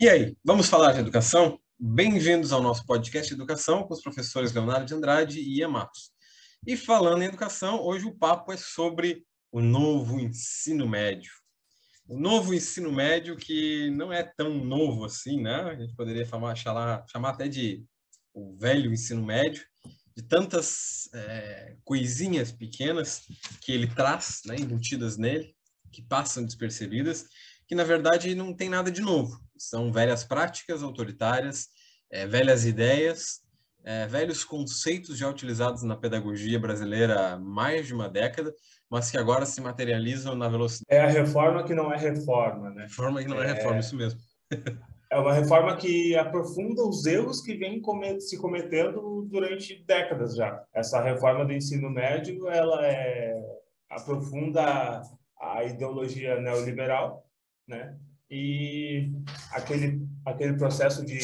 E aí, vamos falar de educação? Bem-vindos ao nosso podcast Educação com os professores Leonardo de Andrade e Ian Matos. E falando em educação, hoje o papo é sobre o novo ensino médio. O novo ensino médio que não é tão novo assim, né? A gente poderia chamar, chamar, chamar até de o velho ensino médio, de tantas é, coisinhas pequenas que ele traz, né, embutidas nele, que passam despercebidas, que na verdade não tem nada de novo. São velhas práticas autoritárias, é, velhas ideias, é, velhos conceitos já utilizados na pedagogia brasileira há mais de uma década, mas que agora se materializam na velocidade. É a reforma que não é reforma, né? Reforma que não é, é reforma, isso mesmo. é uma reforma que aprofunda os erros que vem se cometendo durante décadas já. Essa reforma do ensino médio, ela é, aprofunda a ideologia neoliberal, né? E aquele aquele processo de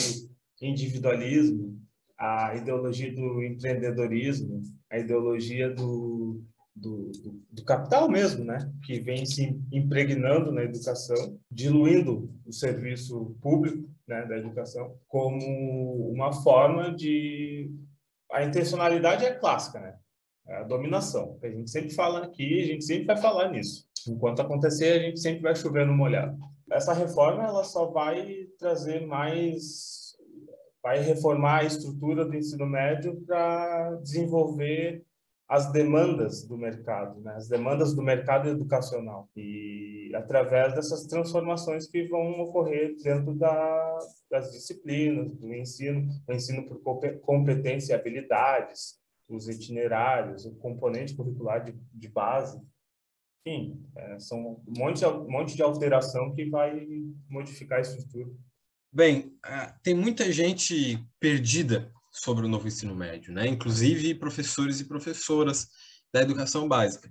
individualismo, a ideologia do empreendedorismo, a ideologia do, do, do, capital mesmo, né? Que vem se impregnando na educação, diluindo o serviço público né, da educação como uma forma de... A intencionalidade é clássica, né? É a dominação. A gente sempre fala aqui, a gente sempre vai falar nisso. Enquanto acontecer, a gente sempre vai chover no molhado. Essa reforma ela só vai trazer mais, vai reformar a estrutura do ensino médio para desenvolver as demandas do mercado, né? as demandas do mercado educacional e através dessas transformações que vão ocorrer dentro da, das disciplinas, do ensino, o ensino por competência e habilidades, os itinerários, o componente curricular de, de base, enfim, é, são um monte, um monte de alteração que vai modificar a estrutura. Bem, é, tem muita gente perdida sobre o novo ensino médio, né? Inclusive professores e professoras da educação básica.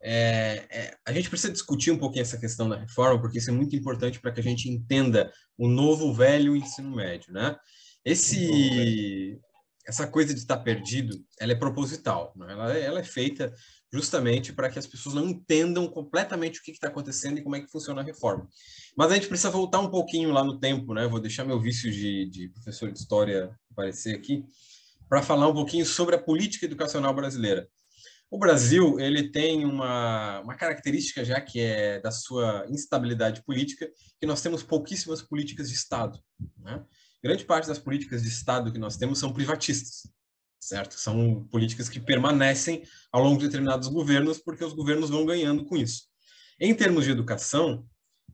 É, é, a gente precisa discutir um pouquinho essa questão da reforma, porque isso é muito importante para que a gente entenda o novo velho ensino médio, né? Esse, essa coisa de estar perdido, ela é proposital, né? ela, é, ela é feita justamente para que as pessoas não entendam completamente o que está acontecendo e como é que funciona a reforma. Mas a gente precisa voltar um pouquinho lá no tempo, né? Vou deixar meu vício de, de professor de história aparecer aqui para falar um pouquinho sobre a política educacional brasileira. O Brasil ele tem uma, uma característica já que é da sua instabilidade política, que nós temos pouquíssimas políticas de Estado. Né? Grande parte das políticas de Estado que nós temos são privatistas certo? São políticas que permanecem ao longo de determinados governos, porque os governos vão ganhando com isso. Em termos de educação,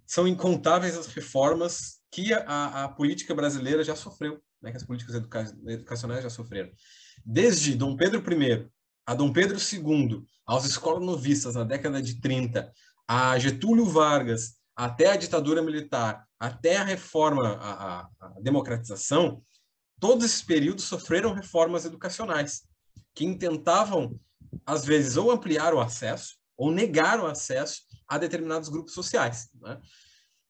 são incontáveis as reformas que a, a política brasileira já sofreu, né? que as políticas educa educacionais já sofreram. Desde Dom Pedro I a Dom Pedro II, aos escolas novistas na década de 30, a Getúlio Vargas, até a ditadura militar, até a reforma, a, a, a democratização, todos esses períodos sofreram reformas educacionais que intentavam, às vezes, ou ampliar o acesso ou negar o acesso a determinados grupos sociais. Né?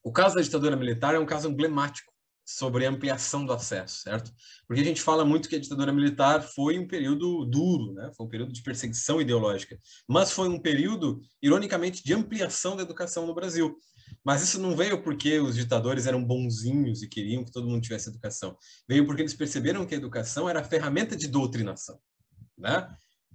O caso da ditadura militar é um caso emblemático sobre a ampliação do acesso, certo? Porque a gente fala muito que a ditadura militar foi um período duro, né? Foi um período de perseguição ideológica, mas foi um período, ironicamente, de ampliação da educação no Brasil. Mas isso não veio porque os ditadores eram bonzinhos e queriam que todo mundo tivesse educação. Veio porque eles perceberam que a educação era a ferramenta de doutrinação. Né?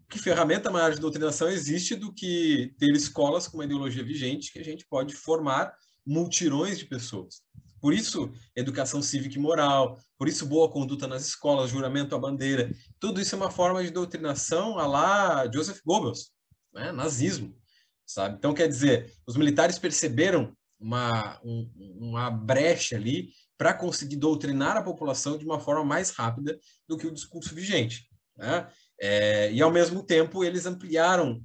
Que ferramenta maior de doutrinação existe do que ter escolas com uma ideologia vigente que a gente pode formar multirões de pessoas. Por isso, educação cívica e moral, por isso, boa conduta nas escolas, juramento à bandeira. Tudo isso é uma forma de doutrinação a lá Joseph Goebbels, né? nazismo. Sabe? Então, quer dizer, os militares perceberam uma, um, uma brecha ali para conseguir doutrinar a população de uma forma mais rápida do que o discurso vigente. Né? É, e, ao mesmo tempo, eles ampliaram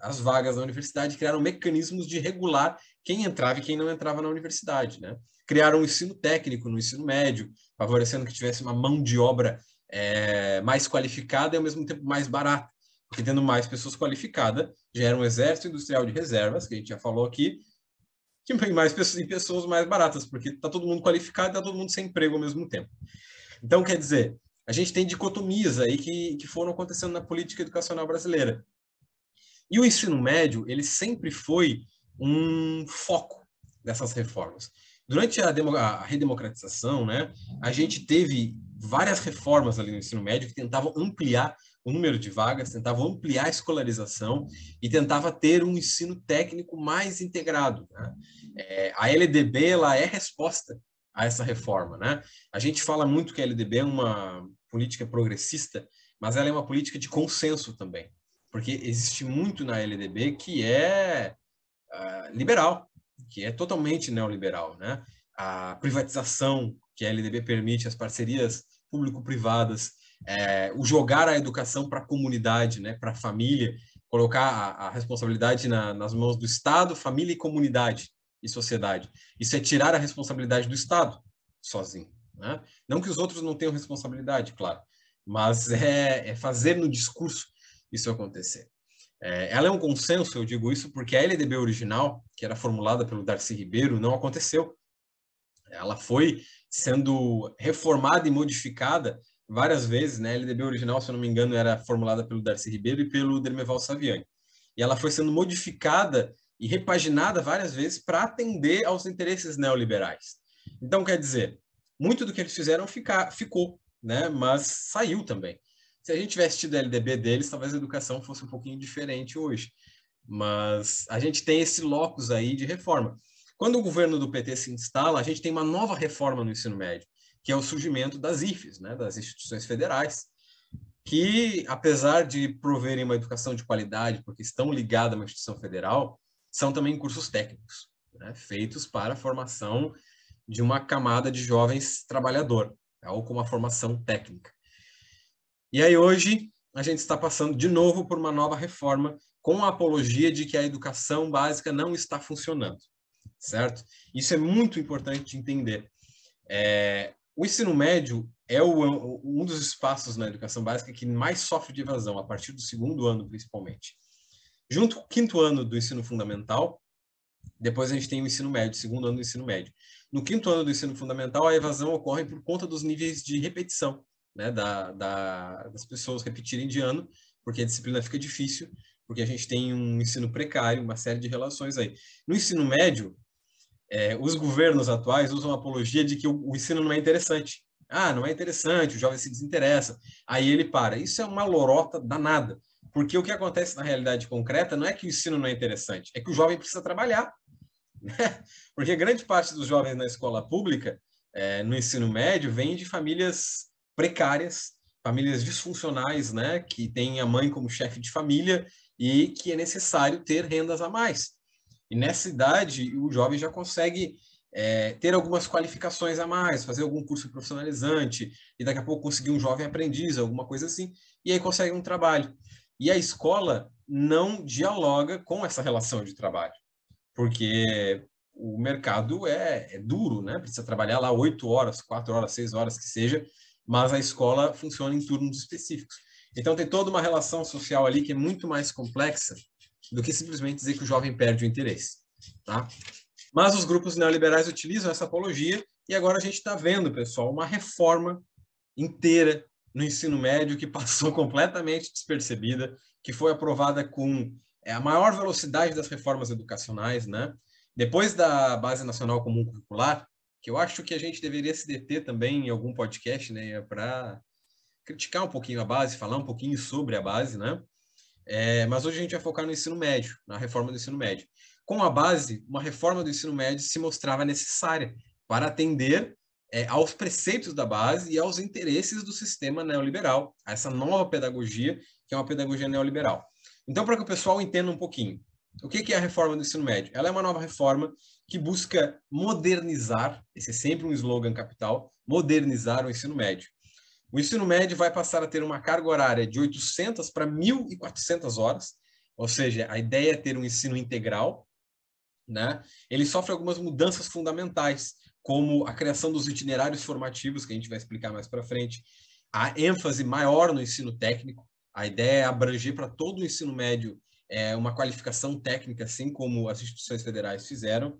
as vagas da universidade, criaram mecanismos de regular quem entrava e quem não entrava na universidade. Né? Criaram um ensino técnico no ensino médio, favorecendo que tivesse uma mão de obra é, mais qualificada e, ao mesmo tempo, mais barata. Porque tendo mais pessoas qualificadas, gera um exército industrial de reservas, que a gente já falou aqui, tem mais pessoas, e pessoas mais baratas, porque está todo mundo qualificado e está todo mundo sem emprego ao mesmo tempo. Então, quer dizer, a gente tem dicotomias aí que, que foram acontecendo na política educacional brasileira. E o ensino médio, ele sempre foi um foco dessas reformas. Durante a, a redemocratização, né, a gente teve várias reformas ali no ensino médio que tentavam ampliar o número de vagas, tentavam ampliar a escolarização e tentava ter um ensino técnico mais integrado. Né? É, a LDB ela é resposta a essa reforma. Né? A gente fala muito que a LDB é uma política progressista, mas ela é uma política de consenso também, porque existe muito na LDB que é uh, liberal, que é totalmente neoliberal. Né? A privatização que a LDB permite, as parcerias público-privadas, é, o jogar a educação para a comunidade, né, para a família, colocar a, a responsabilidade na, nas mãos do Estado, família e comunidade e sociedade. Isso é tirar a responsabilidade do Estado sozinho. Né? Não que os outros não tenham responsabilidade, claro, mas é, é fazer no discurso isso acontecer. É, ela é um consenso, eu digo isso, porque a LDB original, que era formulada pelo Darcy Ribeiro, não aconteceu. Ela foi sendo reformada e modificada várias vezes, né? A LDB original, se eu não me engano, era formulada pelo Darcy Ribeiro e pelo Dermeval Saviani. E ela foi sendo modificada e repaginada várias vezes para atender aos interesses neoliberais. Então, quer dizer, muito do que eles fizeram ficar, ficou, né? Mas saiu também. Se a gente tivesse tido a LDB deles, talvez a educação fosse um pouquinho diferente hoje. Mas a gente tem esse locus aí de reforma. Quando o governo do PT se instala, a gente tem uma nova reforma no ensino médio que é o surgimento das IFES, né, das instituições federais, que, apesar de proverem uma educação de qualidade, porque estão ligadas a uma instituição federal, são também cursos técnicos, né, feitos para a formação de uma camada de jovens trabalhador, né, ou com uma formação técnica. E aí hoje a gente está passando de novo por uma nova reforma com a apologia de que a educação básica não está funcionando, certo? Isso é muito importante de entender. É, o ensino médio é o, um dos espaços na educação básica que mais sofre de evasão, a partir do segundo ano, principalmente. Junto com o quinto ano do ensino fundamental, depois a gente tem o ensino médio, segundo ano do ensino médio. No quinto ano do ensino fundamental, a evasão ocorre por conta dos níveis de repetição, né, da, da, das pessoas repetirem de ano, porque a disciplina fica difícil, porque a gente tem um ensino precário, uma série de relações aí. No ensino médio, é, os governos atuais usam a apologia de que o, o, ensino não é interessante. Ah, não é interessante, o jovem se desinteressa. Aí ele para. Isso é uma lorota danada. Porque o que acontece na realidade concreta não é que o ensino não é interessante, é que o jovem precisa trabalhar. Né? Porque grande parte dos jovens na escola pública, é, no ensino médio, vem de famílias precárias, famílias disfuncionais, né? que têm a mãe como chefe de família e que é necessário ter rendas a mais. E nessa idade, o jovem já consegue é, ter algumas qualificações a mais, fazer algum curso profissionalizante, e daqui a pouco conseguir um jovem aprendiz, alguma coisa assim, e aí consegue um trabalho. E a escola não dialoga com essa relação de trabalho, porque o mercado é, é duro, né? Precisa trabalhar lá oito horas, quatro horas, seis horas que seja, mas a escola funciona em turnos específicos. Então tem toda uma relação social ali que é muito mais complexa do que simplesmente dizer que o jovem perde o interesse. Tá? Mas os grupos neoliberais utilizam essa apologia e agora a gente está vendo, pessoal, uma reforma inteira no ensino médio que passou completamente despercebida, que foi aprovada com é, a maior velocidade das reformas educacionais, né? Depois da Base Nacional Comum Curricular, que eu acho que a gente deveria se deter também em algum podcast, né, para criticar um pouquinho a base, falar um pouquinho sobre a base, né? É, mas hoje a gente vai focar no ensino médio, na reforma do ensino médio. Com a base, uma reforma do ensino médio se mostrava necessária para atender é, aos preceitos da base e aos interesses do sistema neoliberal, a essa nova pedagogia, que é uma pedagogia neoliberal. Então, para que o pessoal entenda um pouquinho, o que é a reforma do ensino médio? Ela é uma nova reforma que busca modernizar, esse é sempre um slogan capital, modernizar o ensino médio. O ensino médio vai passar a ter uma carga horária de 800 para 1.400 horas, ou seja, a ideia é ter um ensino integral. Né? Ele sofre algumas mudanças fundamentais, como a criação dos itinerários formativos, que a gente vai explicar mais para frente, a ênfase maior no ensino técnico, a ideia é abranger para todo o ensino médio é, uma qualificação técnica, assim como as instituições federais fizeram,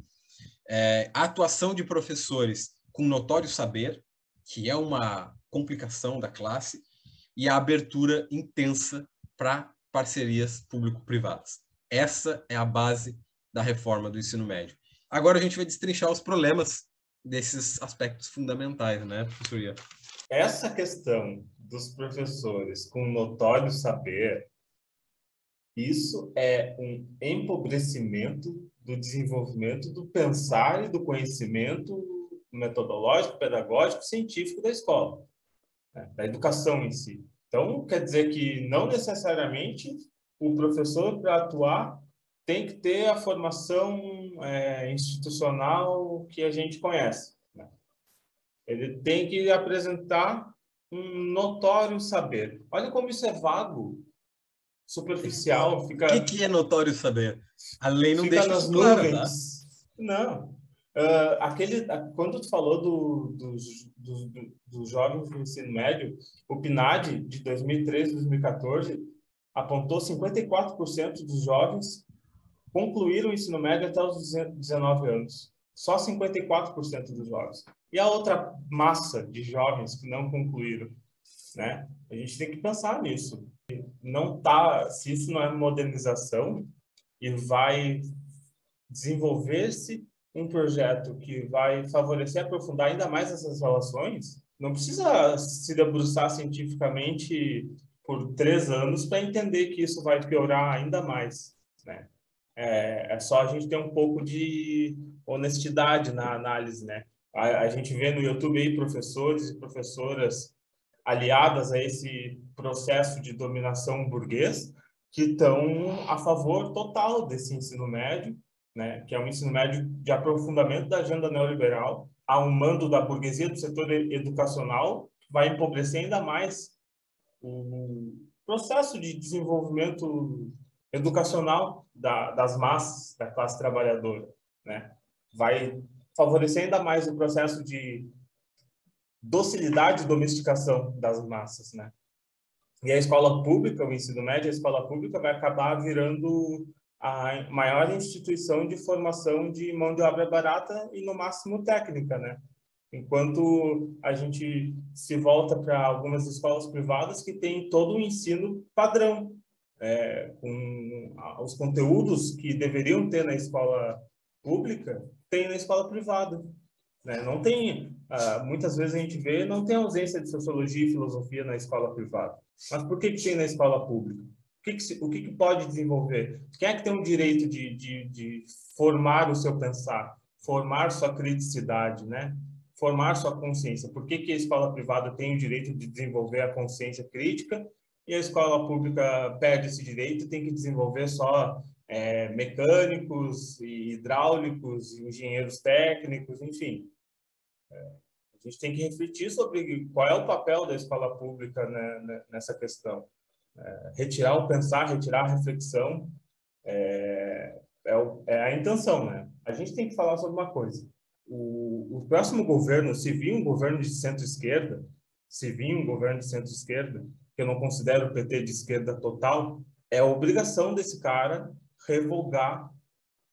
é, a atuação de professores com notório saber, que é uma complicação da classe e a abertura intensa para parcerias público-privadas. Essa é a base da reforma do ensino médio. Agora a gente vai destrinchar os problemas desses aspectos fundamentais, né, professor Essa questão dos professores com notório saber, isso é um empobrecimento do desenvolvimento do pensar e do conhecimento metodológico, pedagógico, científico da escola, né? da educação em si. Então, quer dizer que não necessariamente o professor, para atuar, tem que ter a formação é, institucional que a gente conhece. Né? Ele tem que apresentar um notório saber. Olha como isso é vago, superficial. Fica... O que, que é notório saber? A lei não fica deixa nas claro, nuvens. tá? Não. Uh, aquele, quando tu falou do, dos, dos, dos jovens do ensino médio, o PNAD de 2013 2014 apontou 54% dos jovens concluíram o ensino médio até os 19 anos. Só 54% dos jovens. E a outra massa de jovens que não concluíram, né? A gente tem que pensar nisso. Não tá, se isso não é modernização e vai desenvolver-se um projeto que vai favorecer aprofundar ainda mais essas relações, não precisa se debruçar cientificamente por três anos para entender que isso vai piorar ainda mais, né? É, é, só a gente ter um pouco de honestidade na análise, né? A, a gente vê no YouTube aí professores e professoras aliadas a esse processo de dominação burguês que estão a favor total desse ensino médio né, que é um ensino médio de aprofundamento da agenda neoliberal, a um mando da burguesia do setor educacional, vai empobrecer ainda mais o processo de desenvolvimento educacional da, das massas, da classe trabalhadora. Né? Vai favorecer ainda mais o processo de docilidade e domesticação das massas. Né? E a escola pública, o ensino médio, a escola pública vai acabar virando a maior instituição de formação de mão de obra barata e no máximo técnica, né? Enquanto a gente se volta para algumas escolas privadas que têm todo o ensino padrão, é, com os conteúdos que deveriam ter na escola pública, tem na escola privada. Né? Não tem, ah, muitas vezes a gente vê, não tem ausência de sociologia e filosofia na escola privada. Mas por que, que tem na escola pública? O que, que, se, o que, que, pode desenvolver? Quem é que tem o direito de, de, de formar o seu pensar, formar sua criticidade, né? formar sua consciência? Por que, que a escola privada tem o direito de desenvolver a consciência crítica e a escola pública perde esse direito tem que desenvolver só é, mecânicos e hidráulicos, engenheiros técnicos, enfim. É, a gente tem que refletir sobre qual é o papel da escola pública né, nessa questão. É, retirar o pensar, retirar a reflexão é, é, é, a intenção, né? A gente tem que falar sobre uma coisa. O, o próximo governo, se vir um governo de centro-esquerda, se vir um governo de centro-esquerda, que eu não considero o PT de esquerda total, é a obrigação desse cara revogar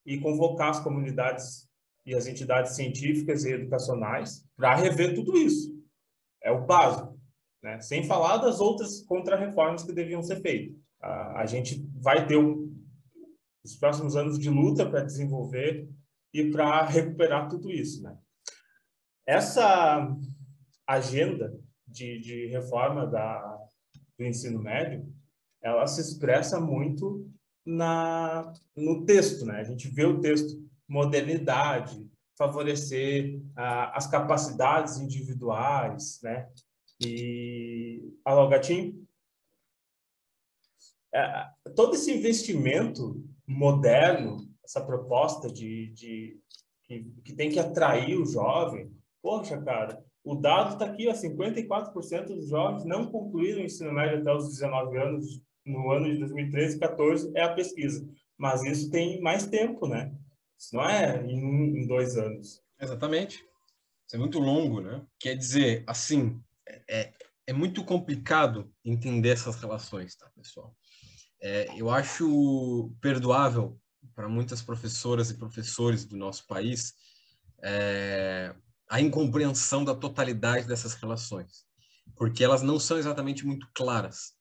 e convocar as comunidades e as entidades científicas e educacionais para rever tudo isso. É o básico né? sem falar das outras contrarreformas que deviam ser feitas. A, a gente vai ter um, os próximos anos de luta para desenvolver e para recuperar tudo isso. Né? Essa agenda de, de reforma da, do ensino médio, ela se expressa muito na, no texto. Né? A gente vê o texto modernidade, favorecer ah, as capacidades individuais, né? E alô, gatinho? É, todo esse investimento moderno, essa proposta de, de que, que, tem que atrair o jovem, poxa, cara, o dado está aqui, ó, 54% dos jovens não concluíram o ensino médio até os 19 anos no ano de 2013 e 14 é a pesquisa. Mas isso tem mais tempo, né? Isso não é em, em dois anos. Exatamente. Isso é muito longo, né? Quer dizer, assim, é, é muito complicado entender essas relações, tá, pessoal? É, eu acho perdoável para muitas professoras e professores do nosso país é, a incompreensão da totalidade dessas relações, porque elas não são exatamente muito claras.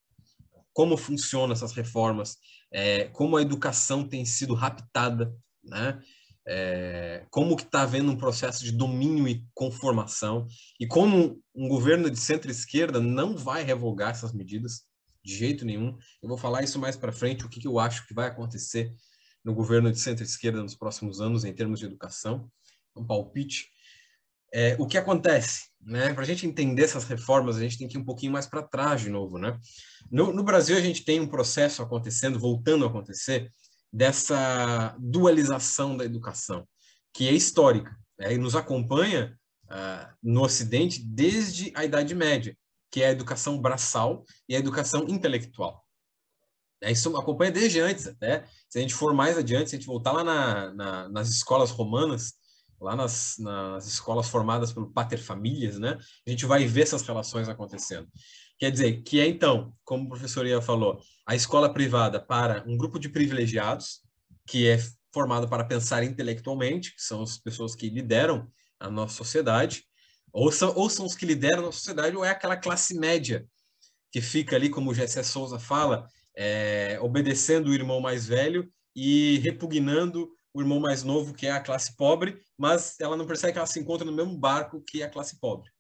Como funcionam essas reformas, é, como a educação tem sido raptada, né? É, como que está havendo um processo de domínio e conformação, e como um governo de centro-esquerda não vai revogar essas medidas de jeito nenhum. Eu vou falar isso mais para frente, o que, que eu acho que vai acontecer no governo de centro-esquerda nos próximos anos em termos de educação, um palpite. É, o que acontece? Né? Para a gente entender essas reformas, a gente tem que ir um pouquinho mais para trás de novo. Né? No, no Brasil, a gente tem um processo acontecendo, voltando a acontecer, dessa dualização da educação, que é histórica, né? e nos acompanha uh, no Ocidente desde a Idade Média, que é a educação braçal e a educação intelectual. É, isso acompanha desde antes até. Se a gente for mais adiante, se a gente voltar lá na, na, nas escolas romanas, lá nas, nas escolas formadas pelo pater famílias, né? A gente vai ver essas relações acontecendo. Quer dizer, que é então, como o professor Ia falou, a escola privada para um grupo de privilegiados, que é formado para pensar intelectualmente, que são as pessoas que lideram a nossa sociedade, ou são, ou são os que lideram a nossa sociedade, ou é aquela classe média que fica ali, como o Gessé Souza fala, é, obedecendo o irmão mais velho e repugnando o irmão mais novo, que é a classe pobre, mas ela não percebe que ela se encontra no mesmo barco que a classe pobre.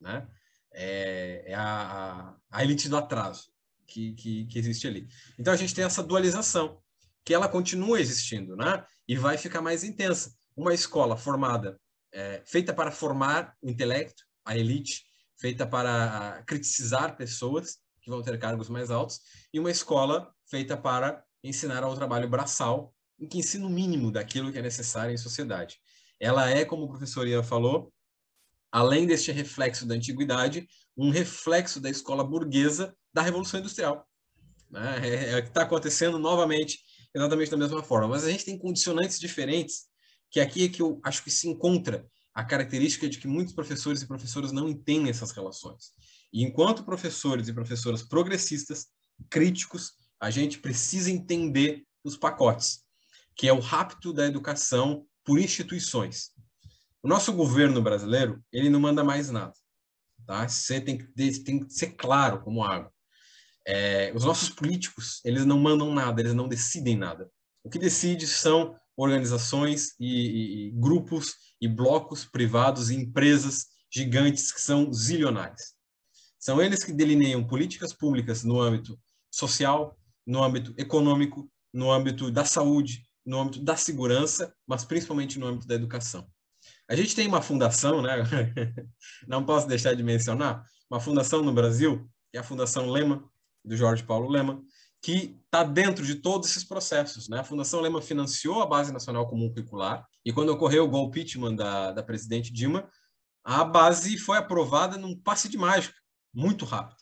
Né? É, é a, a, a, elite do atraso que, que, que, existe ali. Então a gente tem essa dualização, que ela continua existindo, né? E vai ficar mais intensa. Uma escola formada, é, feita para formar o intelecto, a elite, feita para criticizar pessoas que vão ter cargos mais altos, e uma escola feita para ensinar ao trabalho braçal, em que ensina o mínimo daquilo que é necessário em sociedade. Ela é, como o professor Ian falou, além deste reflexo da antiguidade, um reflexo da escola burguesa da Revolução Industrial. Né? É, é o que está acontecendo novamente, exatamente da mesma forma. Mas a gente tem condicionantes diferentes, que aqui é que eu acho que se encontra a característica de que muitos professores e professoras não entendem essas relações. E enquanto professores e professoras progressistas, críticos, a gente precisa entender os pacotes, que é o rapto da educação por instituições. O nosso governo brasileiro, ele não manda mais nada. Tá? Você tem que, tem que ser claro como água. É, os nossos políticos, eles não mandam nada, eles não decidem nada. O que decide são organizações e, e, grupos e blocos privados e empresas gigantes que são zilionários. São eles que delineiam políticas públicas no âmbito social, no âmbito econômico, no âmbito da saúde, no âmbito da segurança, mas principalmente no âmbito da educação. A gente tem uma fundação, né? Não posso deixar de mencionar, uma fundação no Brasil, que é a Fundação Lema, do Jorge Paulo Lema, que está dentro de todos esses processos. Né? A Fundação Lema financiou a Base Nacional Comum Curricular, e quando ocorreu o golpe impeachment da, da presidente Dilma, a base foi aprovada num passe de mágica, muito rápido.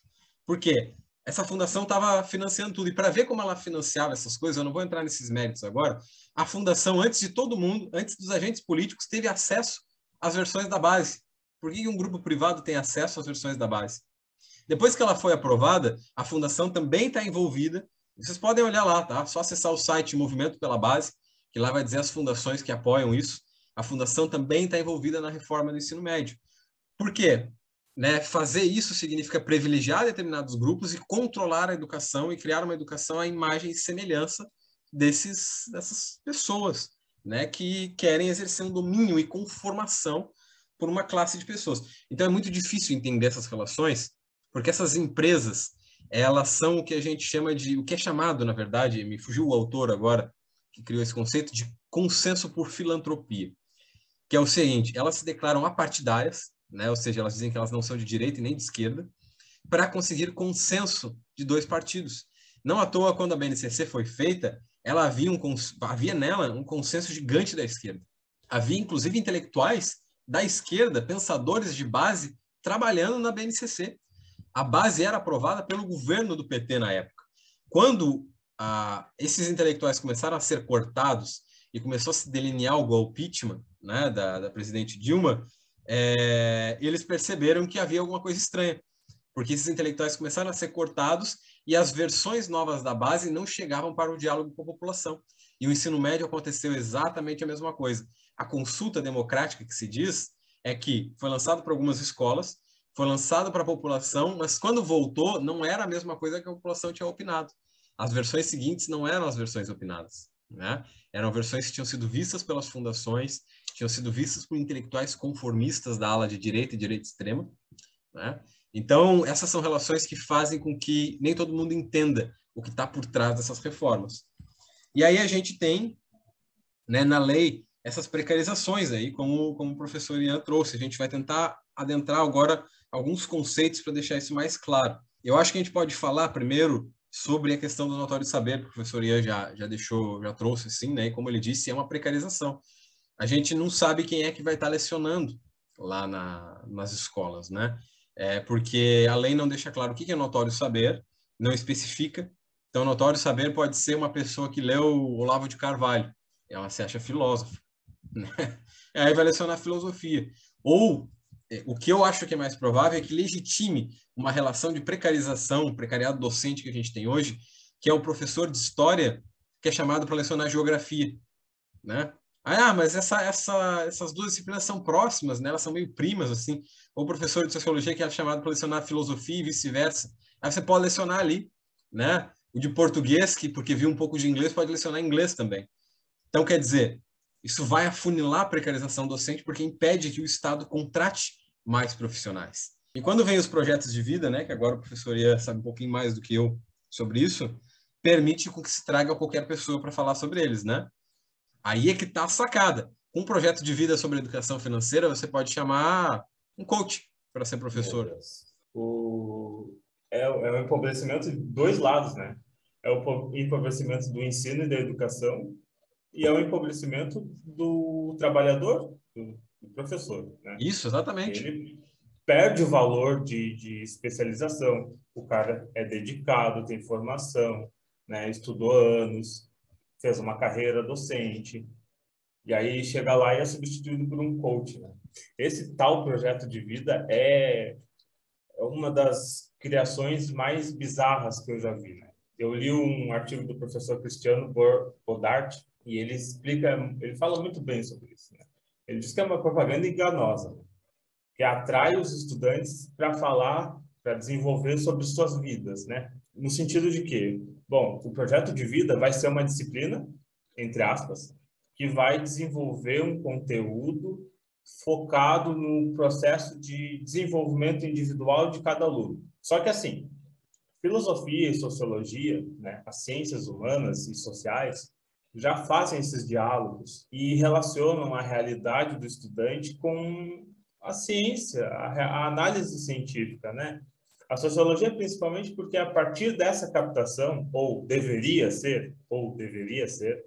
Por quê? Essa fundação estava financiando tudo. E para ver como ela financiava essas coisas, eu não vou entrar nesses méritos agora, a fundação, antes de todo mundo, antes dos agentes políticos, teve acesso às versões da base. Por que um grupo privado tem acesso às versões da base? Depois que ela foi aprovada, a fundação também está envolvida. Vocês podem olhar lá, tá? Só acessar o site Movimento pela Base, que lá vai dizer as fundações que apoiam isso. A fundação também está envolvida na reforma do ensino médio. Por quê? Né? Fazer isso significa privilegiar determinados grupos e controlar a educação e criar uma educação à imagem e semelhança desses, dessas pessoas né? que querem exercer um domínio e conformação por uma classe de pessoas. Então é muito difícil entender essas relações, porque essas empresas elas são o que a gente chama de, o que é chamado, na verdade, me fugiu o autor agora, que criou esse conceito de consenso por filantropia, que é o seguinte, elas se declaram apartidárias, né? ou seja, elas dizem que elas não são de direita e nem de esquerda, para conseguir consenso de dois partidos. Não à toa, quando a BNCC foi feita, ela havia, um, havia nela um consenso gigante da esquerda. Havia, inclusive, intelectuais da esquerda, pensadores de base, trabalhando na BNCC. A base era aprovada pelo governo do PT na época. Quando ah, esses intelectuais começaram a ser cortados e começou a se delinear o golpe né, da, da presidente Dilma, é, eles perceberam que havia alguma coisa estranha, porque esses intelectuais começaram a ser cortados e as versões novas da base não chegavam para o diálogo com a população. E o ensino médio aconteceu exatamente a mesma coisa. A consulta democrática que se diz é que foi lançado para algumas escolas, foi lançado para a população, mas quando voltou não era a mesma coisa que a população tinha opinado. As versões seguintes não eram as versões opinadas. Né? Eram versões que tinham sido vistas pelas fundações, tinham sido vistas por intelectuais conformistas da ala de direita e direita extrema. Né? Então, essas são relações que fazem com que nem todo mundo entenda o que está por trás dessas reformas. E aí a gente tem, né, na lei, essas precarizações aí, como, como o professor Ian trouxe. A gente vai tentar adentrar agora alguns conceitos para deixar isso mais claro. Eu acho que a gente pode falar primeiro sobre a questão do notório saber, que o professor Ian já, já deixou, já trouxe, sim, né? E como ele disse, é uma precarização. A gente não sabe quem é que vai estar lecionando lá na, nas escolas, né? É porque a lei não deixa claro o que é notório saber, não especifica. Então, notório saber pode ser uma pessoa que leu Olavo de Carvalho, ela se acha filósofa. Né? Aí vai lecionar filosofia. Ou, é, o que eu acho que é mais provável é que legitime uma relação de precarização, precariado docente que a gente tem hoje, que é o professor de história que é chamado para lecionar geografia, né? Ah, mas essa, essa, essas duas disciplinas são próximas, né? Elas são meio primas, assim. Ou o professor de sociologia que é chamado para lecionar filosofia e vice-versa. Aí você pode lecionar ali, né? O de português, que porque viu um pouco de inglês, pode lecionar inglês também. Então, quer dizer, isso vai afunilar a precarização docente porque impede que o Estado contrate mais profissionais. E quando vem os projetos de vida, né, que agora o professor Ian sabe um pouquinho mais do que eu sobre isso, permite com que se traga qualquer pessoa para falar sobre eles, né? Aí é que está a sacada. Com um projeto de vida sobre educação financeira, você pode chamar um coach para ser professor. O... É, é o empobrecimento de dois lados, né? É o empobrecimento do ensino e da educação e é o empobrecimento do trabalhador, do, do professor. Né? Isso, exatamente. Ele perde o valor de, de especialização. O cara é dedicado, tem formação, né? estudou anos, fez uma carreira docente, e aí chega lá e é substituído por um coach. Né? Esse tal projeto de vida é, é uma das criações mais bizarras que eu já vi. Né? Eu li um artigo do professor Cristiano Bodart e ele explica, ele fala muito bem sobre isso. Né? Ele diz que é uma propaganda enganosa, né? que atrai os estudantes para falar, para desenvolver sobre suas vidas, né? No sentido de que, bom, o projeto de vida vai ser uma disciplina, entre aspas, que vai desenvolver um conteúdo focado no processo de desenvolvimento individual de cada aluno. Só que assim, filosofia e sociologia, né, as ciências humanas e sociais, já fazem esses diálogos e relacionam a realidade do estudante com a ciência, a, a análise científica, né? A sociologia principalmente porque a partir dessa captação, ou deveria ser, ou deveria ser,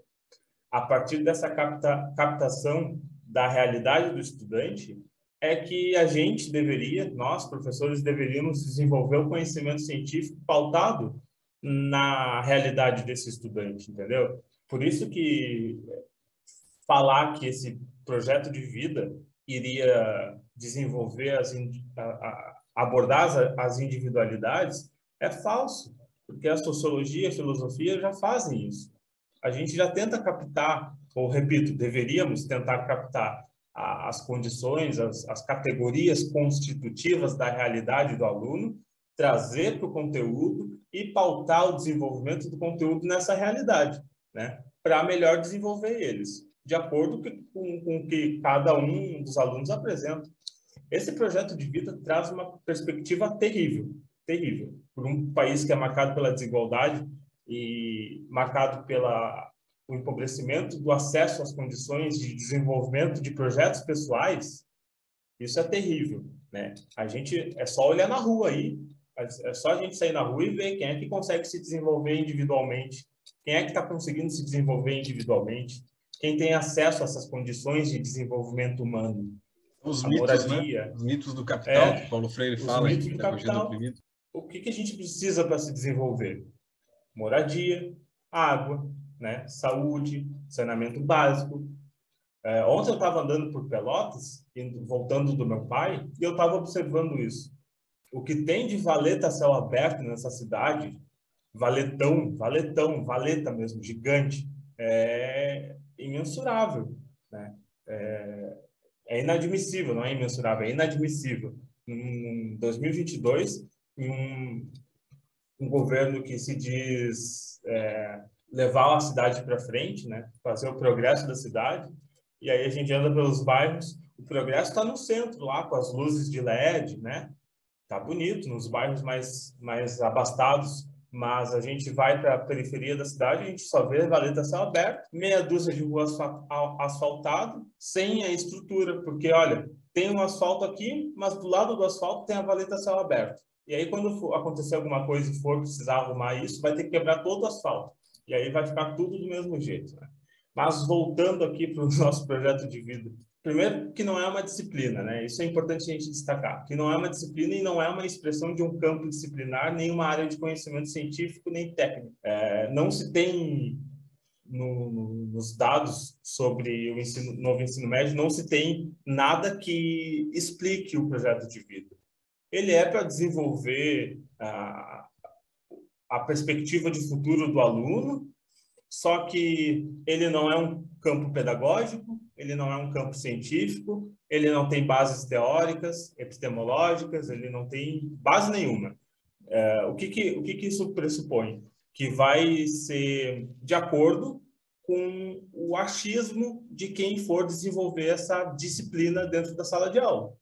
a partir dessa capta, captação da realidade do estudante, é que a gente deveria, nós professores deveríamos desenvolver o conhecimento científico pautado na realidade desse estudante, entendeu? Por isso que falar que esse projeto de vida iria desenvolver as a, abordar as, as individualidades é falso, porque a sociologia e a filosofia já fazem isso. A gente já tenta captar, ou repito, deveríamos tentar captar a, as condições, as, as categorias constitutivas da realidade do aluno, trazer para o conteúdo e pautar o desenvolvimento do conteúdo nessa realidade, né? para melhor desenvolver eles, de acordo com, com o que cada um dos alunos apresenta. Esse projeto de vida traz uma perspectiva terrível, terrível, por um país que é marcado pela desigualdade e marcado pela o empobrecimento do acesso às condições de desenvolvimento de projetos pessoais, isso é terrível, né? A gente é só olhar na rua aí, é só a gente sair na rua e ver quem é que consegue se desenvolver individualmente, quem é que está conseguindo se desenvolver individualmente, quem tem acesso a essas condições de desenvolvimento humano os mitos, né? Os mitos do capital, é, que Paulo Freire fala. Mitos do capital. O que, que a gente precisa para se desenvolver? Moradia, água, né? saúde, saneamento básico. É, ontem eu estava andando por Pelotas, indo, voltando do meu pai, e eu estava observando isso. O que tem de valeta céu aberto nessa cidade, valetão, valetão, valeta mesmo, gigante, é imensurável. Né? É, é inadmissível, não é imensurável, é inadmissível. Em 2022, em um, um governo que se diz é, levar a cidade para frente, né? Fazer o progresso da cidade. E aí a gente anda pelos bairros, o progresso está no centro lá com as luzes de LED, né? Tá bonito nos bairros mais mais abastados, mas a gente vai para a periferia da cidade, a gente só vê valeta céu aberto, meia dúzia de ruas asfaltado, sem a estrutura, porque olha, tem um asfalto aqui, mas do lado do asfalto tem a valeta céu aberto. E aí, quando acontecer alguma coisa e for precisar arrumar isso, vai ter que quebrar todo o asfalto. E aí vai ficar tudo do mesmo jeito. Né? Mas voltando aqui para o nosso projeto de vida. Primeiro, que não é uma disciplina, né? Isso é importante a gente destacar. Que não é uma disciplina e não é uma expressão de um campo disciplinar, nem uma área de conhecimento científico, nem técnico. É, não se tem no, no, nos dados sobre o ensino, novo ensino médio, não se tem nada que explique o projeto de vida. Ele é para desenvolver a, a perspectiva de futuro do aluno, só que ele não é um campo pedagógico, ele não é um campo científico, ele não tem bases teóricas, epistemológicas, ele não tem base nenhuma. É, o que, que, o que, que isso pressupõe? Que vai ser de acordo com o achismo de quem for desenvolver essa disciplina dentro da sala de aula.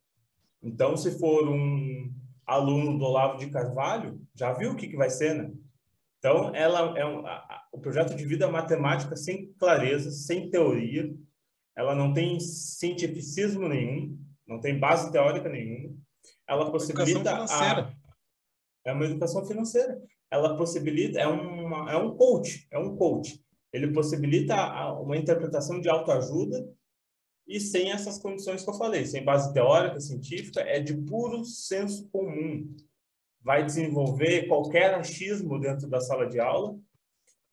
Então, se for um aluno do Olavo de Carvalho, já viu o que, que vai ser, né? Então, ela é um, a, o projeto de vida é matemática sem clareza, sem teoria, ela não tem cientificismo nenhum, não tem base teórica nenhuma. Ela possibilita a, é uma educação financeira. Ela possibilita é uma é um coach, é um coach. Ele possibilita uma interpretação de autoajuda e sem essas condições que eu falei, sem base teórica, científica, é de puro senso comum vai desenvolver qualquer achismo dentro da sala de aula,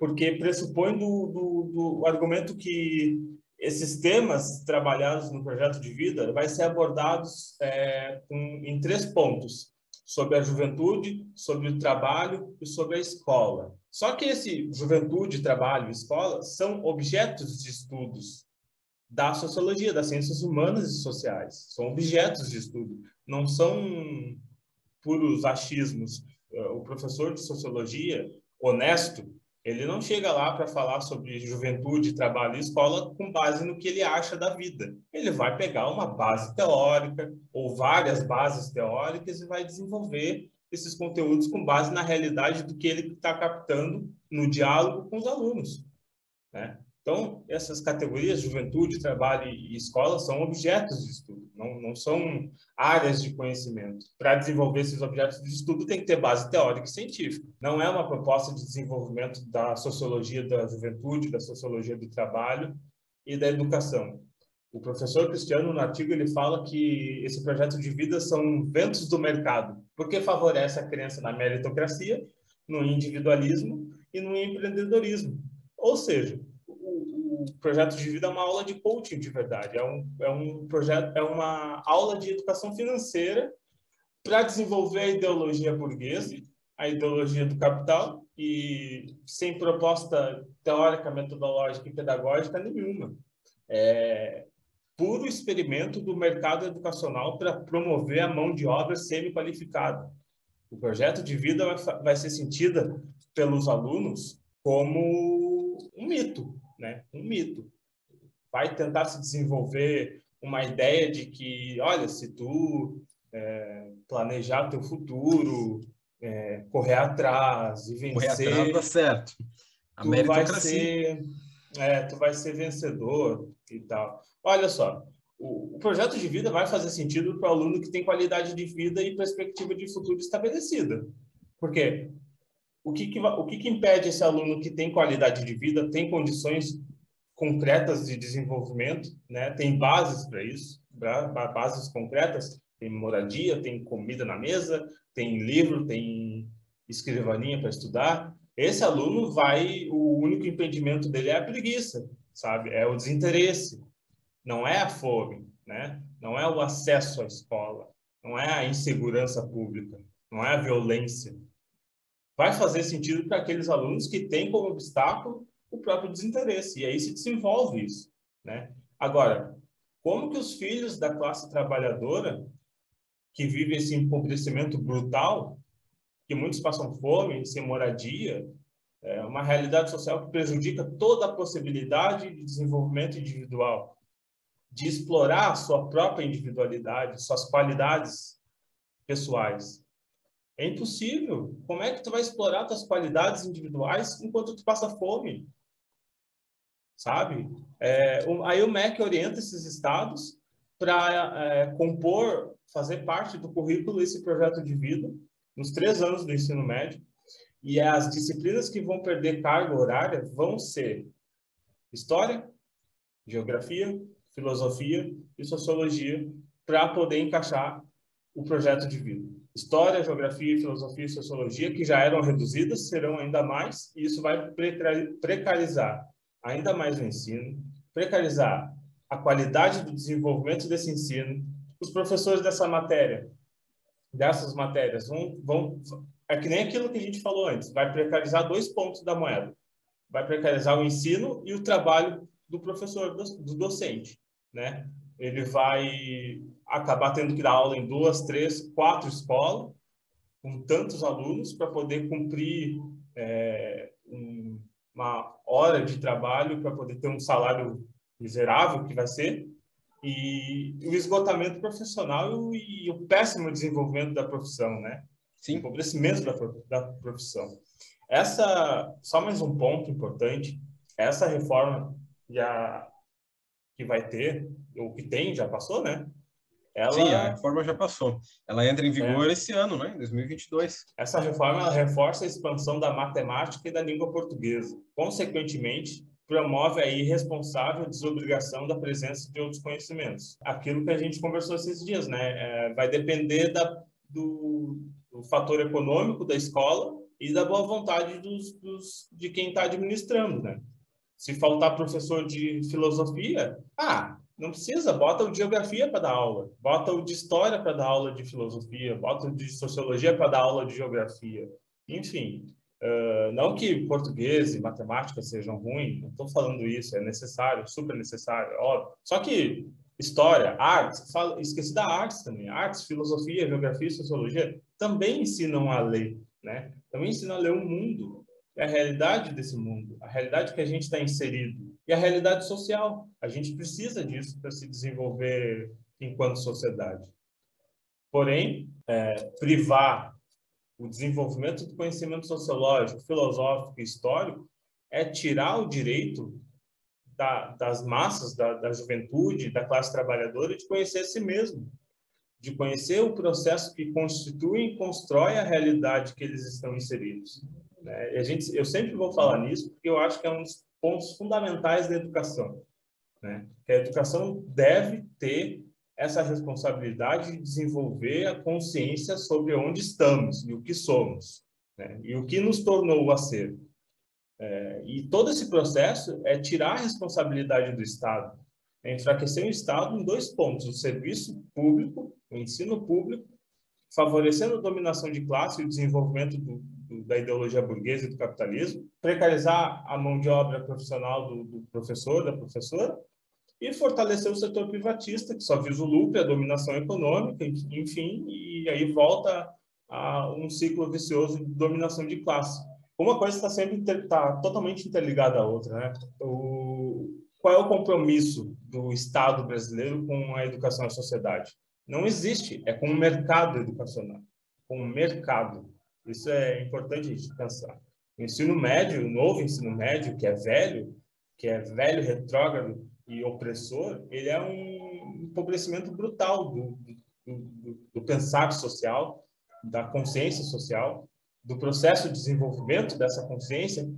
porque pressupõe do, do, do argumento que esses temas trabalhados no projeto de vida vai ser abordados é, com, em três pontos sobre a juventude, sobre o trabalho e sobre a escola. Só que esse juventude, trabalho e escola são objetos de estudos da sociologia, das ciências humanas e sociais. São objetos de estudo, não são puros achismos. O professor de sociologia, honesto, ele não chega lá para falar sobre juventude, trabalho e escola com base no que ele acha da vida. Ele vai pegar uma base teórica ou várias bases teóricas e vai desenvolver esses conteúdos com base na realidade do que ele está captando no diálogo com os alunos. Né? Então, essas categorias, juventude, trabalho e escola, são objetos de estudo, não, não são áreas de conhecimento. Para desenvolver esses objetos de estudo, tem que ter base teórica e científica. Não é uma proposta de desenvolvimento da sociologia da juventude, da sociologia do trabalho e da educação. O professor Cristiano, no artigo, ele fala que esse projeto de vida são ventos do mercado, porque favorece a crença na meritocracia, no individualismo e no empreendedorismo. Ou seja, o projeto de vida é uma aula de coaching de verdade, é um, é um projeto, é uma aula de educação financeira para desenvolver a ideologia burguesa, a ideologia do capital, e sem proposta teórica, metodológica e pedagógica nenhuma. É puro experimento do mercado educacional para promover a mão de obra semi-qualificada. O projeto de vida vai, vai ser sentida pelos alunos como um mito, né? Um mito. Vai tentar se desenvolver uma ideia de que, olha, se tu é, planejar teu futuro, é, correr atrás e vencer, correr atrás dá certo. A tu vai ser, é, tu vai ser vencedor e tal. Olha só, o, o projeto de vida vai fazer sentido para o aluno que tem qualidade de vida e perspectiva de futuro estabelecida. Por quê? O que, que, o que, que impede esse aluno que tem qualidade de vida, tem condições concretas de desenvolvimento, né? tem bases para isso, bases concretas, tem moradia, tem comida na mesa, tem livro, tem escrivaninha para estudar. Esse aluno vai, o único impedimento dele é a preguiça, sabe? É o desinteresse, não é a fome, né? Não é o acesso à escola, não é a insegurança pública, não é a violência, vai fazer sentido para aqueles alunos que têm como obstáculo o próprio desinteresse. E aí se desenvolve isso, né? Agora, como que os filhos da classe trabalhadora que vivem esse empobrecimento brutal, que muitos passam fome, sem moradia, É uma realidade social que prejudica toda a possibilidade de desenvolvimento individual, de explorar sua própria individualidade, suas qualidades pessoais. É impossível. Como é que tu vai explorar tuas qualidades individuais enquanto tu passa fome? Sabe? É, aí o MEC orienta esses estados para é, compor, fazer parte do currículo esse projeto de vida nos três anos do ensino médio. E as disciplinas que vão perder carga horária vão ser história, geografia, filosofia e sociologia para poder encaixar o projeto de vida. História, geografia, filosofia e sociologia, que já eram reduzidas, serão ainda mais, e isso vai precarizar ainda mais o ensino, precarizar a qualidade do desenvolvimento desse ensino. Os professores dessa matéria, dessas matérias, vão, vão é que nem aquilo que a gente falou antes, vai precarizar dois pontos da moeda. Vai precarizar o ensino e o trabalho do professor, do, do docente, né? Ele vai acabar tendo que dar aula em duas, três, quatro escolas, com tantos alunos, para poder cumprir é, um, uma hora de trabalho, para poder ter um salário miserável, que vai ser, e o esgotamento profissional e, o péssimo desenvolvimento da profissão, né? Sim. O empobrecimento da, da profissão. Essa, só mais um ponto importante, essa reforma já que vai ter, ou que tem, já passou, né? Ela... Sim, a reforma já passou. Ela entra em vigor é. esse ano, né? 2022. Essa reforma reforça a expansão da matemática e da língua portuguesa. Consequentemente, promove a irresponsável desobrigação da presença de outros conhecimentos. Aquilo que a gente conversou esses dias, né? É, vai depender da, do, do, fator econômico da escola e da boa vontade dos, dos de quem está administrando, né? Se faltar professor de filosofia, ah, não precisa, bota o de geografia para dar aula, bota o de história para dar aula de filosofia, bota o de sociologia para dar aula de geografia. Enfim, uh, não que português e matemática sejam ruins, não estou falando isso, é necessário, super necessário, óbvio. Só que história, artes, esqueci da artes também, artes, filosofia, geografia e sociologia também ensinam a ler, né? Também ensinam a ler o mundo, a realidade desse mundo, a realidade que a gente está inserido e a realidade social. A gente precisa disso para se desenvolver enquanto sociedade. Porém, é, privar o desenvolvimento do conhecimento sociológico, filosófico e histórico é tirar o direito da, das massas, da, da juventude, da classe trabalhadora de conhecer a si mesmo, de conhecer o processo que constitui e constrói a realidade que eles estão inseridos. Né? A gente, eu sempre vou falar nisso porque eu acho que é um dos pontos fundamentais da educação. Né? Que a educação deve ter essa responsabilidade de desenvolver a consciência sobre onde estamos e o que somos, né? e o que nos tornou a ser. É, e todo esse processo é tirar a responsabilidade do Estado, é enfraquecer o Estado em dois pontos: o serviço público, o ensino público, favorecendo a dominação de classe e o desenvolvimento do, da ideologia burguesa e do capitalismo, precarizar a mão de obra profissional do, do professor, da professora, e fortalecer o setor privatista, que só visa o lucro, a dominação econômica, enfim, e aí volta a um ciclo vicioso de dominação de classe. Uma coisa está sempre tá totalmente interligada à outra, né? O, qual é o compromisso do Estado brasileiro com a educação e a sociedade? Não existe, é com o mercado educacional, com o mercado. Isso é importante a gente pensar. O ensino médio, o novo ensino médio, que é velho, que é velho, retrógrado e opressor, ele é um empobrecimento brutal do, do, do, pensar social, da consciência social, do processo de desenvolvimento dessa consciência,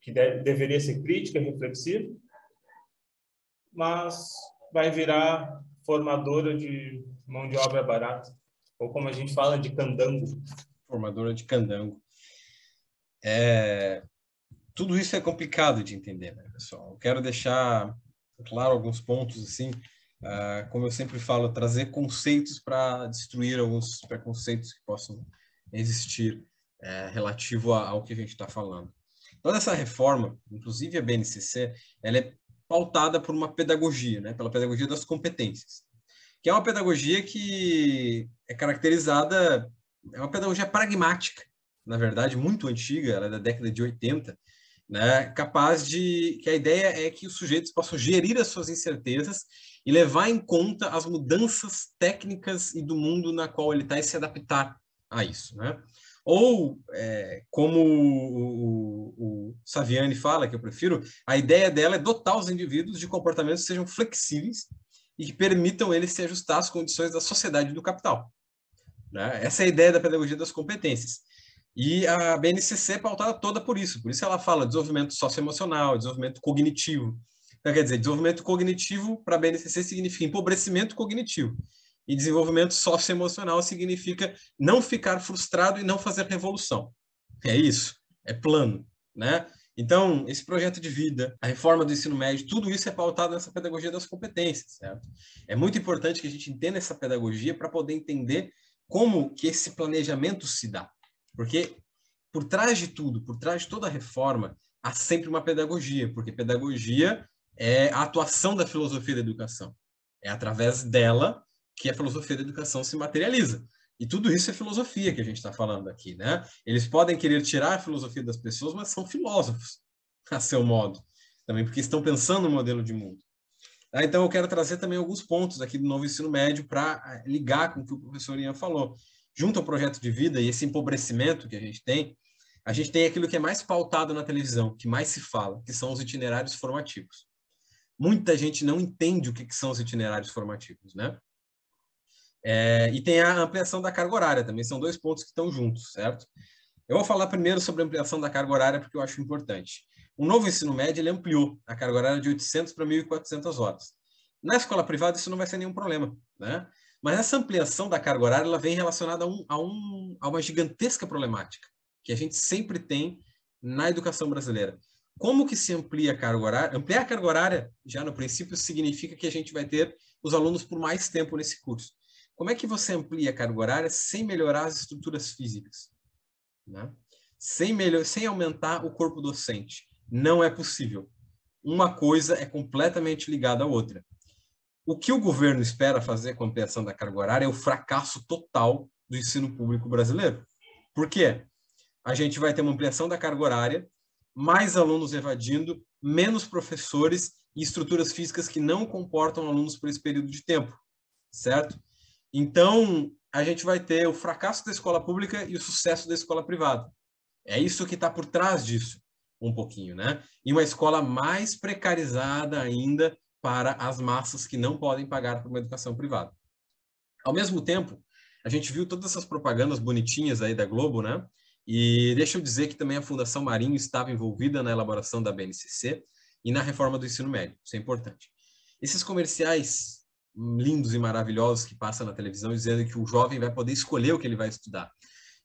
que deve, deveria ser crítica reflexiva, mas vai virar formadora de mão de obra barata, ou como a gente fala, de candango formadora de candango. É, tudo isso é complicado de entender, né, pessoal? Eu quero deixar claro alguns pontos, assim, uh, como eu sempre falo, trazer conceitos para destruir alguns preconceitos que possam existir é, relativo ao que a gente está falando. Toda essa reforma, inclusive a BNCC, ela é pautada por uma pedagogia, né, pela pedagogia das competências, que é uma pedagogia que é caracterizada é uma pedagogia pragmática, na verdade, muito antiga, ela é da década de 80, né, capaz de que a ideia é que os sujeitos possam gerir as suas incertezas e levar em conta as mudanças técnicas e do mundo na qual ele está e se adaptar a isso, né? Ou, é, como o, o, o, Saviani fala, que eu prefiro, a ideia dela é dotar os indivíduos de comportamentos que sejam flexíveis e que permitam eles se ajustar às condições da sociedade do capital. Né? Essa é a ideia da pedagogia das competências. E a BNCC é pautada toda por isso. Por isso ela fala desenvolvimento socioemocional, desenvolvimento cognitivo. Então, quer dizer, desenvolvimento cognitivo para a BNCC significa empobrecimento cognitivo. E desenvolvimento socioemocional significa não ficar frustrado e não fazer revolução. É isso, é plano, né? Então, esse projeto de vida, a reforma do ensino médio, tudo isso é pautado nessa pedagogia das competências, certo? É muito importante que a gente entenda essa pedagogia para poder entender como que esse planejamento se dá. Porque por trás de tudo, por trás de toda reforma, há sempre uma pedagogia, porque pedagogia é a atuação da filosofia da educação. É através dela que a filosofia da educação se materializa. E tudo isso é filosofia que a gente está falando aqui, né? Eles podem querer tirar a filosofia das pessoas, mas são filósofos, a seu modo, também porque estão pensando no modelo de mundo. Ah, então, eu quero trazer também alguns pontos aqui do novo ensino médio para eh, ligar com o que o professor Ian falou. Junto ao projeto de vida e esse empobrecimento que a gente tem, a gente tem aquilo que é mais pautado na televisão, que mais se fala, que são os itinerários formativos. Muita gente não entende o que, que são os itinerários formativos, né? É, e tem a ampliação da carga horária também, são dois pontos que estão juntos, certo? Eu vou falar primeiro sobre a ampliação da carga horária porque eu acho importante. O novo ensino médio ele ampliou a carga horária de 800 para 1.400 horas. Na escola privada isso não vai ser nenhum problema, né? Mas essa ampliação da carga horária ela vem relacionada a, um, a, um, a uma gigantesca problemática que a gente sempre tem na educação brasileira. Como que se amplia a carga horária? Ampliar a carga horária, já no princípio, significa que a gente vai ter os alunos por mais tempo nesse curso. Como é que você amplia a carga horária sem melhorar as estruturas físicas? Né? Sem, melhor, sem aumentar o corpo docente. Não é possível. Uma coisa é completamente ligada à outra. O que o governo espera fazer com a ampliação da carga horária é o fracasso total do ensino público brasileiro. Por quê? A gente vai ter uma ampliação da carga horária, mais alunos evadindo, menos professores e estruturas físicas que não comportam alunos por esse período de tempo, certo? Então, a gente vai ter o fracasso da escola pública e o sucesso da escola privada. É isso que está por trás disso, um pouquinho, né? E uma escola mais precarizada ainda para as massas que não podem pagar por uma educação privada. Ao mesmo tempo, a gente viu todas essas propagandas bonitinhas aí da Globo, né? E deixa eu dizer que também a Fundação Marinho estava envolvida na elaboração da BNCC e na reforma do ensino médio. Isso é importante. Esses comerciais lindos e maravilhosos que passam na televisão dizendo que o jovem vai poder escolher o que ele vai estudar.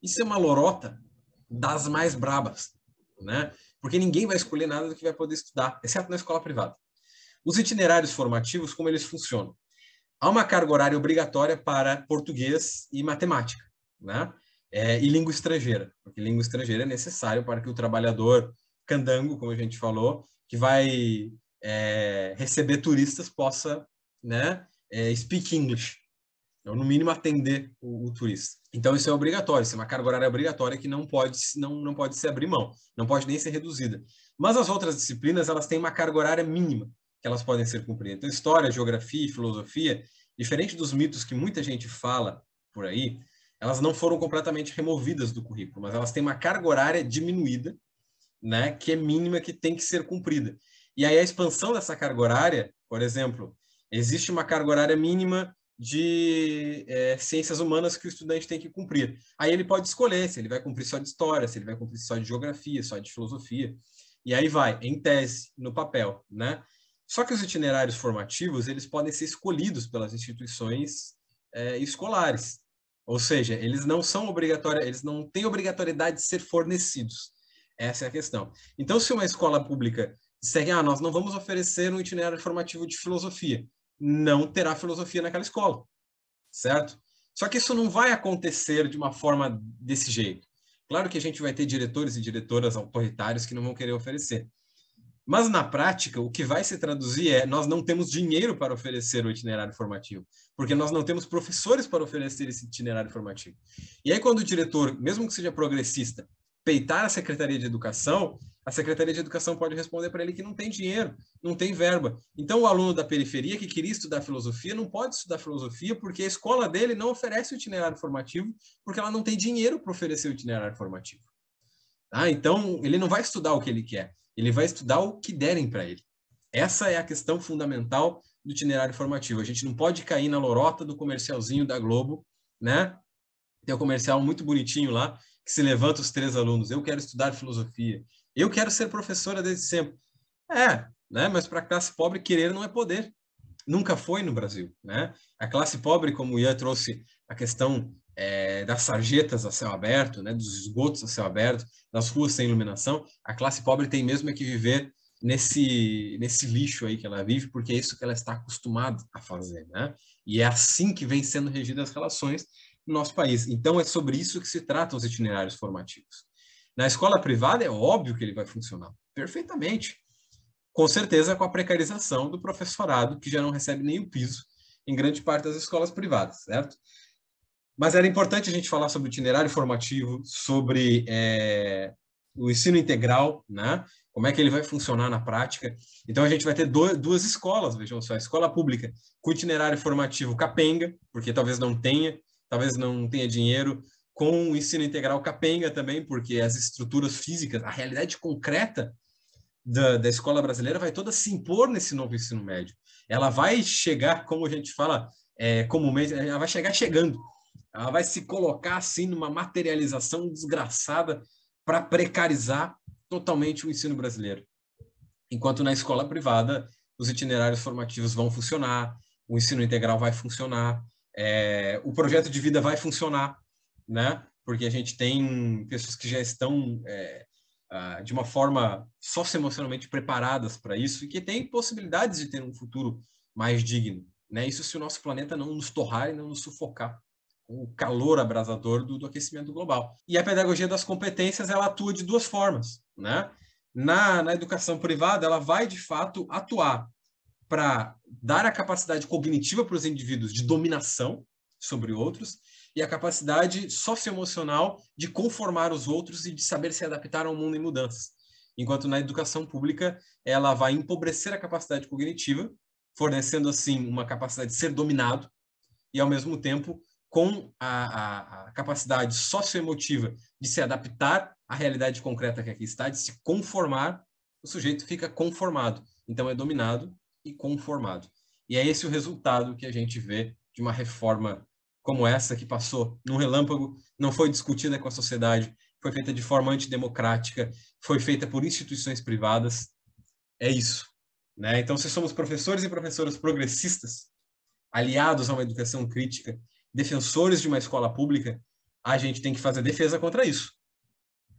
Isso é uma lorota das mais brabas, né? Porque ninguém vai escolher nada do que vai poder estudar, exceto na escola privada. Os itinerários formativos, como eles funcionam? Há uma carga horária obrigatória para português e matemática, né? É, e língua estrangeira, porque língua estrangeira é necessário para que o trabalhador candango, como a gente falou, que vai é, receber turistas, possa né, é, speak English. Ou, no mínimo, atender o, o, turista. Então, isso é obrigatório, isso é uma carga horária obrigatória que não pode, não, não pode se abrir mão, não pode nem ser reduzida. Mas as outras disciplinas, elas têm uma carga horária mínima que elas podem ser cumpridas. Então, história, geografia e filosofia, diferente dos mitos que muita gente fala por aí, elas não foram completamente removidas do currículo, mas elas têm uma carga horária diminuída, né, que é mínima, que tem que ser cumprida. E aí a expansão dessa carga horária, por exemplo, Existe uma carga horária mínima de é, ciências humanas que o estudante tem que cumprir. Aí ele pode escolher se ele vai cumprir só de história, se ele vai cumprir só de geografia, só de filosofia. E aí vai, em tese, no papel, né? Só que os itinerários formativos, eles podem ser escolhidos pelas instituições é, escolares. Ou seja, eles não são obrigatórios, eles não têm obrigatoriedade de ser fornecidos. Essa é a questão. Então, se uma escola pública disser, ah, nós não vamos oferecer um itinerário formativo de filosofia, não terá filosofia naquela escola, certo? Só que isso não vai acontecer de uma forma desse jeito. Claro que a gente vai ter diretores e diretoras autoritários que não vão querer oferecer. Mas na prática, o que vai se traduzir é nós não temos dinheiro para oferecer o itinerário formativo, porque nós não temos professores para oferecer esse itinerário formativo. E aí, quando o diretor, mesmo que seja progressista, peitar a Secretaria de Educação, a Secretaria de Educação pode responder para ele que não tem dinheiro, não tem verba. Então, o aluno da periferia que queria estudar filosofia não pode estudar filosofia porque a escola dele não oferece o itinerário formativo, porque ela não tem dinheiro para oferecer o itinerário formativo. Ah, então, ele não vai estudar o que ele quer, ele vai estudar o que derem para ele. Essa é a questão fundamental do itinerário formativo. A gente não pode cair na lorota do comercialzinho da Globo, né? Tem um comercial muito bonitinho lá, que se levanta os três alunos. Eu quero estudar filosofia. Eu quero ser professora desde sempre. É, né? Mas para a classe pobre, querer não é poder. Nunca foi no Brasil, né? A classe pobre, como o Ian trouxe a questão é, das sarjetas a céu aberto, né, dos esgotos a céu aberto, das ruas sem iluminação, a classe pobre tem mesmo é que viver nesse nesse lixo aí que ela vive, porque é isso que ela está acostumada a fazer, né? E é assim que vem sendo regidas as relações no nosso país. Então é sobre isso que se tratam os itinerários formativos. Na escola privada é óbvio que ele vai funcionar perfeitamente, com certeza com a precarização do professorado que já não recebe nem o piso em grande parte das escolas privadas, certo? Mas era importante a gente falar sobre o itinerário formativo, sobre é, o ensino integral, né? Como é que ele vai funcionar na prática? Então a gente vai ter do, duas escolas, vejam só, a escola pública com itinerário formativo capenga, porque talvez não tenha, talvez não tenha dinheiro, com o ensino integral capenga também, porque as estruturas físicas, a realidade concreta da, da escola brasileira vai toda se impor nesse novo ensino médio. Ela vai chegar, como a gente fala é, comumente, ela vai chegar chegando ela vai se colocar assim numa materialização desgraçada para precarizar totalmente o ensino brasileiro. Enquanto na escola privada, os itinerários formativos vão funcionar, o ensino integral vai funcionar, é, o projeto de vida vai funcionar, né? Porque a gente tem pessoas que já estão é, de uma forma socioemocionalmente preparadas para isso e que têm possibilidades de ter um futuro mais digno, né? Isso se o nosso planeta não nos torrar e não nos sufocar o calor abrasador do, do, aquecimento global. E a pedagogia das competências ela atua de duas formas, né? Na, na educação privada, ela vai de fato atuar para dar a capacidade cognitiva para os indivíduos de dominação sobre outros e a capacidade socioemocional de conformar os outros e de saber se adaptar ao mundo em mudanças. Enquanto na educação pública, ela vai empobrecer a capacidade cognitiva, fornecendo assim uma capacidade de ser dominado e ao mesmo tempo com a, a, a capacidade socioemotiva de se adaptar à realidade concreta que aqui está, de se conformar, o sujeito fica conformado. Então é dominado e conformado. E é esse o resultado que a gente vê de uma reforma como essa que passou num relâmpago, não foi discutida com a sociedade, foi feita de forma antidemocrática, foi feita por instituições privadas. É isso. Né? Então, se somos professores e professoras progressistas, aliados a uma educação crítica, defensores de uma escola pública, a gente tem que fazer defesa contra isso.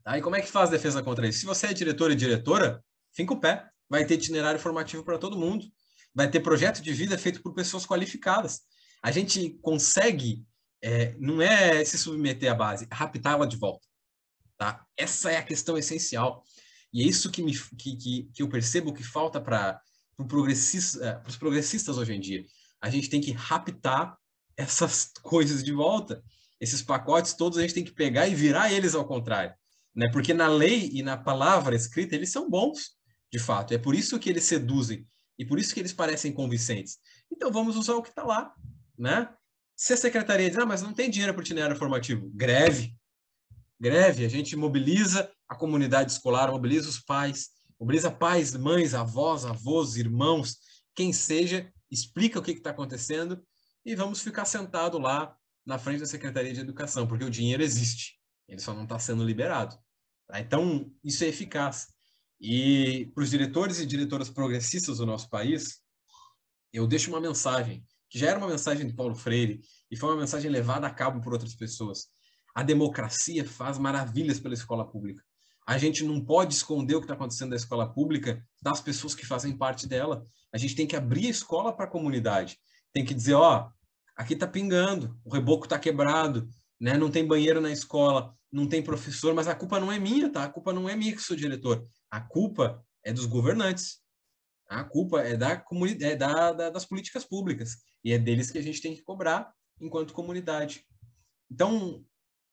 Tá? E como é que faz defesa contra isso? Se você é diretor e diretora, fica o pé. Vai ter itinerário formativo para todo mundo. Vai ter projeto de vida feito por pessoas qualificadas. A gente consegue, é, não é se submeter à base, é raptá-la de volta. Tá? Essa é a questão essencial. E é isso que, me, que, que, que eu percebo que falta para progressista, os progressistas hoje em dia. A gente tem que raptar essas coisas de volta. Esses pacotes todos a gente tem que pegar e virar eles ao contrário, né? Porque na lei e na palavra escrita eles são bons, de fato. É por isso que eles seduzem e por isso que eles parecem convincentes. Então vamos usar o que está lá, né? Se a secretaria diz, ah, mas não tem dinheiro para o itinerário formativo, greve. Greve, a gente mobiliza a comunidade escolar, mobiliza os pais, mobiliza pais, mães, avós, avós, irmãos, quem seja, explica o que está acontecendo e vamos ficar sentado lá na frente da Secretaria de Educação, porque o dinheiro existe, ele só não está sendo liberado. Tá? Então, isso é eficaz. E para os diretores e diretoras progressistas do nosso país, eu deixo uma mensagem, que já era uma mensagem de Paulo Freire, e foi uma mensagem levada a cabo por outras pessoas. A democracia faz maravilhas pela escola pública. A gente não pode esconder o que está acontecendo na escola pública das pessoas que fazem parte dela. A gente tem que abrir a escola para a comunidade tem que dizer, ó, aqui tá pingando, o reboco tá quebrado, né? Não tem banheiro na escola, não tem professor, mas a culpa não é minha, tá? A culpa não é minha que sou diretor. A culpa é dos governantes. A culpa é da é da, da, das políticas públicas e é deles que a gente tem que cobrar enquanto comunidade. Então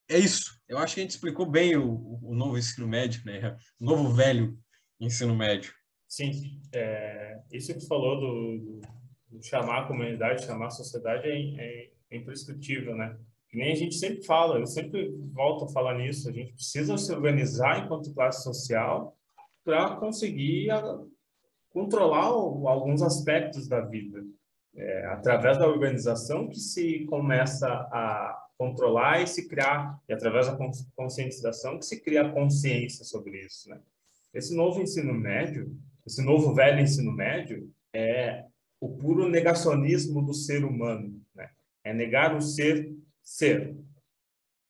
é isso. Eu acho que a gente explicou bem o, o novo ensino médio, né? O novo velho ensino médio. Sim, é, isso que tu falou do, do, chamar a comunidade, chamar a sociedade é, é, é imprescritível, né? Que nem a gente sempre fala, eu sempre volto a falar nisso, a gente precisa se organizar enquanto classe social para conseguir controlar alguns aspectos da vida. É, através da organização que se começa a controlar e se criar, e através da conscientização que se cria consciência sobre isso. Né? Esse novo ensino médio, esse novo velho ensino médio, é o puro negacionismo do ser humano. Né? É negar o ser ser.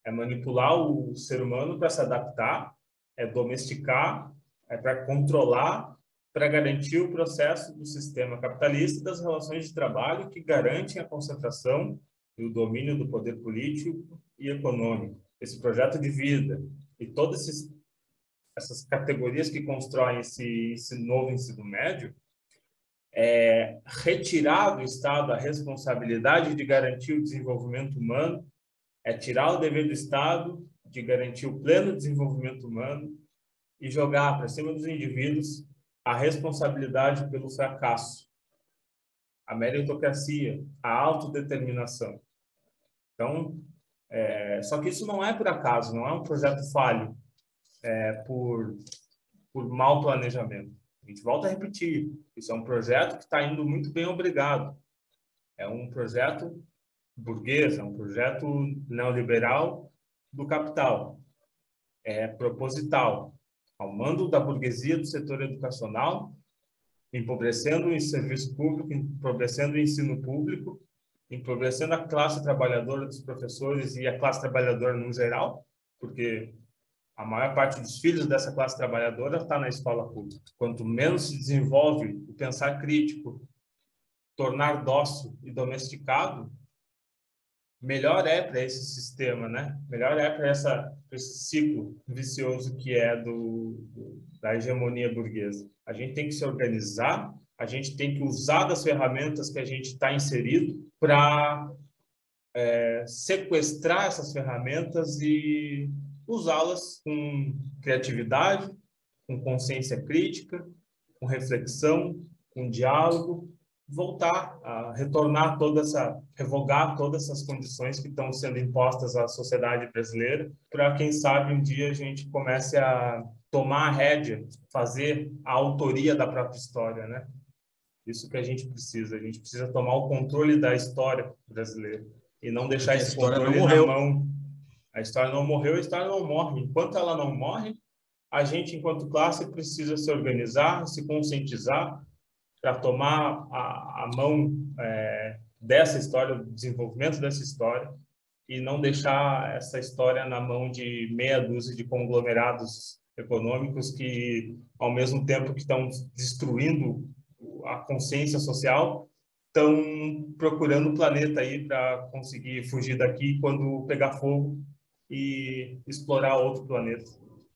É manipular o ser humano para se adaptar, é domesticar, é para controlar para garantir o processo do sistema capitalista e das relações de trabalho que garantem a concentração e o domínio do poder político e econômico. Esse projeto de vida e todas esses, essas categorias que constroem esse, esse novo ensino médio é retirar do Estado a responsabilidade de garantir o desenvolvimento humano, é tirar o dever do Estado de garantir o pleno desenvolvimento humano e jogar para cima dos indivíduos a responsabilidade pelo fracasso, a meritocracia, a autodeterminação. Então, é, só que isso não é por acaso, não é um projeto falho é, por, por mau planejamento. A gente volta a repetir, isso é um projeto que está indo muito bem obrigado. É um projeto burguês, é um projeto neoliberal do capital. É proposital, ao mando da burguesia do setor educacional, empobrecendo o serviço público, empobrecendo o ensino público, empobrecendo a classe trabalhadora dos professores e a classe trabalhadora no geral, porque a maior parte dos filhos dessa classe trabalhadora está na escola pública. Quanto menos se desenvolve o pensar crítico, tornar dócil e domesticado, melhor é para esse sistema, né? Melhor é para esse ciclo vicioso que é do, do, da hegemonia burguesa. A gente tem que se organizar, a gente tem que usar das ferramentas que a gente está inserido para é, sequestrar essas ferramentas e usá-las com criatividade, com consciência crítica, com reflexão, com diálogo voltar a retornar toda essa, revogar todas essas condições que estão sendo impostas à sociedade brasileira, para quem sabe um dia a gente comece a tomar a rédea, fazer a autoria da própria história, né? Isso que a gente precisa, a gente precisa tomar o controle da história brasileira e não deixar esse controle na mão. A história não morreu, a história não morre. Enquanto ela não morre, a gente, enquanto classe, precisa se organizar, se conscientizar, para tomar a, a mão é, dessa história, do desenvolvimento dessa história, e não deixar essa história na mão de meia dúzia de conglomerados econômicos que, ao mesmo tempo que estão destruindo a consciência social, estão procurando o planeta aí para conseguir fugir daqui quando pegar fogo e explorar outro planeta.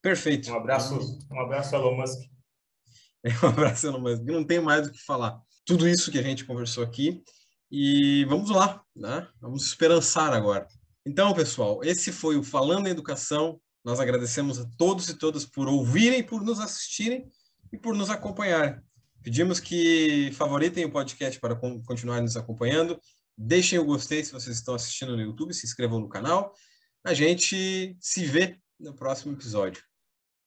Perfeito. Um abraço, um abraço Elon Musk. Um abraço, Elon Musk. Não tem mais do que falar. Tudo isso que a gente conversou aqui. E vamos lá, né? Vamos esperançar agora. Então, pessoal, esse foi o Falando em Educação. Nós agradecemos a todos e todas por ouvirem, por nos assistirem e por nos acompanharem. Pedimos que favoritem o podcast para continuar nos acompanhando. Deixem o gostei se vocês estão assistindo no YouTube, se inscrevam no canal. A gente se vê no próximo episódio.